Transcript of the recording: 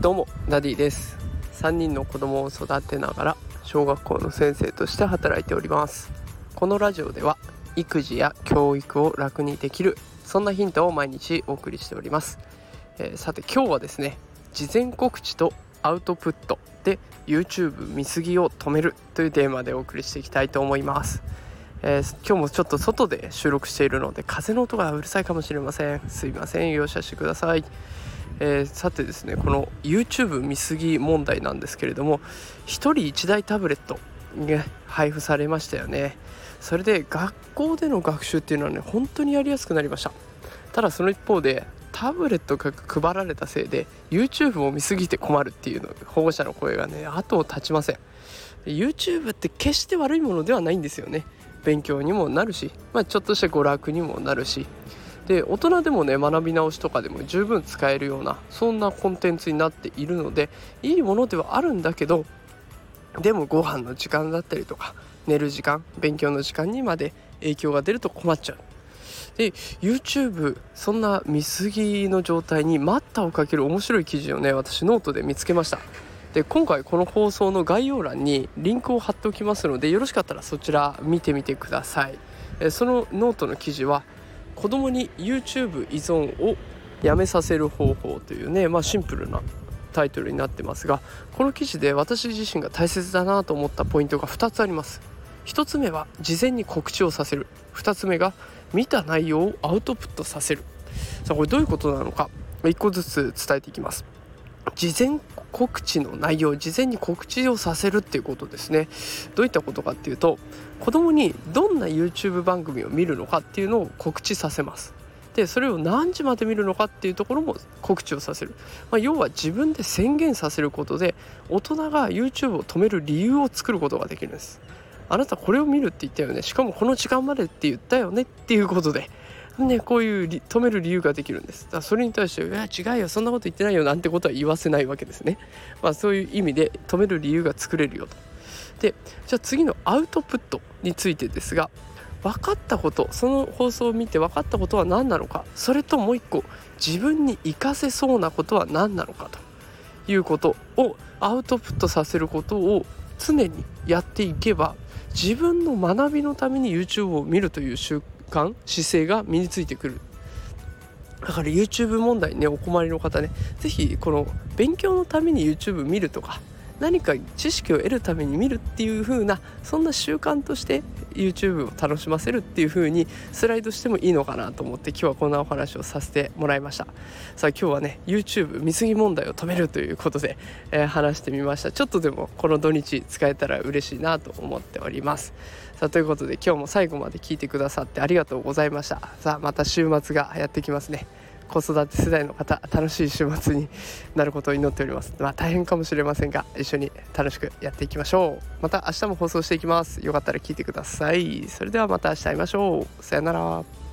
どうもダディです。3人の子供を育てながら小学校の先生として働いております。このラジオでは育児や教育を楽にできるそんなヒントを毎日お送りしております、えー、さて今日はですね事前告知とアウトプットで YouTube 見過ぎを止めるというテーマでお送りしていきたいと思います、えー、今日もちょっと外で収録しているので風の音がうるさいかもしれません。すいません。容赦してください。えー、さてですねこの YouTube 見過ぎ問題なんですけれども1人1台タブレットが配布されましたよね。それで学校での学習っていうのはね本当にやりやすくなりました。ただその一方でタブレットが配られたせいで YouTube を見すぎて困るっていうの保護者の声がね後を絶ちません。YouTube って決して悪いものではないんですよね。勉強にもなるし、まあ、ちょっとした娯楽にもなるし。で大人でもね学び直しとかでも十分使えるようなそんなコンテンツになっているのでいいものではあるんだけどでもご飯の時間だったりとか寝る時間勉強の時間にまで影響が出ると困っちゃう。で YouTube そんな見過ぎの状態に待ったをかける面白い記事をね私ノートで見つけました。で今回この放送の概要欄にリンクを貼っておきますのでよろしかったらそちら見てみてください。そのノートの記事は子供に YouTube 依存をやめさせる方法というね、まあ、シンプルなタイトルになってますがこの記事で私自身が大切だなと思ったポイントが2つあります。1つ目は事前に告知をさせる。2つ目が見た内容をアウトプットさせる。さあこれどういうことなのか1個ずつ伝えていきます。事前告知の内容事前に告知をさせるっていうことですね。どういったことかっていうと子供にどんな YouTube 番組を見るのかっていうのを告知させます。でそれを何時まで見るのかっていうところも告知をさせる、まあ、要は自分で宣言させることで大人が YouTube を止める理由を作ることができるんです。あなたこれを見るって言ったよね。しかもこの時間までって言ったよねっていうことでね、こういう止める理由ができるんです。だそれに対して「いや違うよそんなこと言ってないよ」なんてことは言わせないわけですね。まあ、そういう意味で止める理由が作れるよと。でじゃあ次のアウトプットについてですが分かったことその放送を見て分かったことは何なのかそれともう一個自分に活かせそうなことは何なのかということをアウトプットさせることを常にやっていけば自分の学びのために YouTube を見るという習慣姿勢が身についてくる。だから YouTube 問題ねお困りの方ね是非この勉強のために YouTube 見るとか何か知識を得るために見るっていう風なそんな習慣として YouTube を楽しませるっていう風にスライドしてもいいのかなと思って今日はこんなお話をさせてもらいました。さあ今日はね YouTube 見過ぎ問題を止めるということで、えー、話してみました。ちょっとでもこの土日使えたら嬉しいなと思っております。さあということで今日も最後まで聞いてくださってありがとうございました。さあまた週末がやってきますね。子育て世代の方楽しい週末になることを祈っております。まあ大変かもしれませんが一緒に楽しくやっていきましょう。また明日も放送していきます。よかったら聞いてください。それではまた明日会いましょう。さよなら。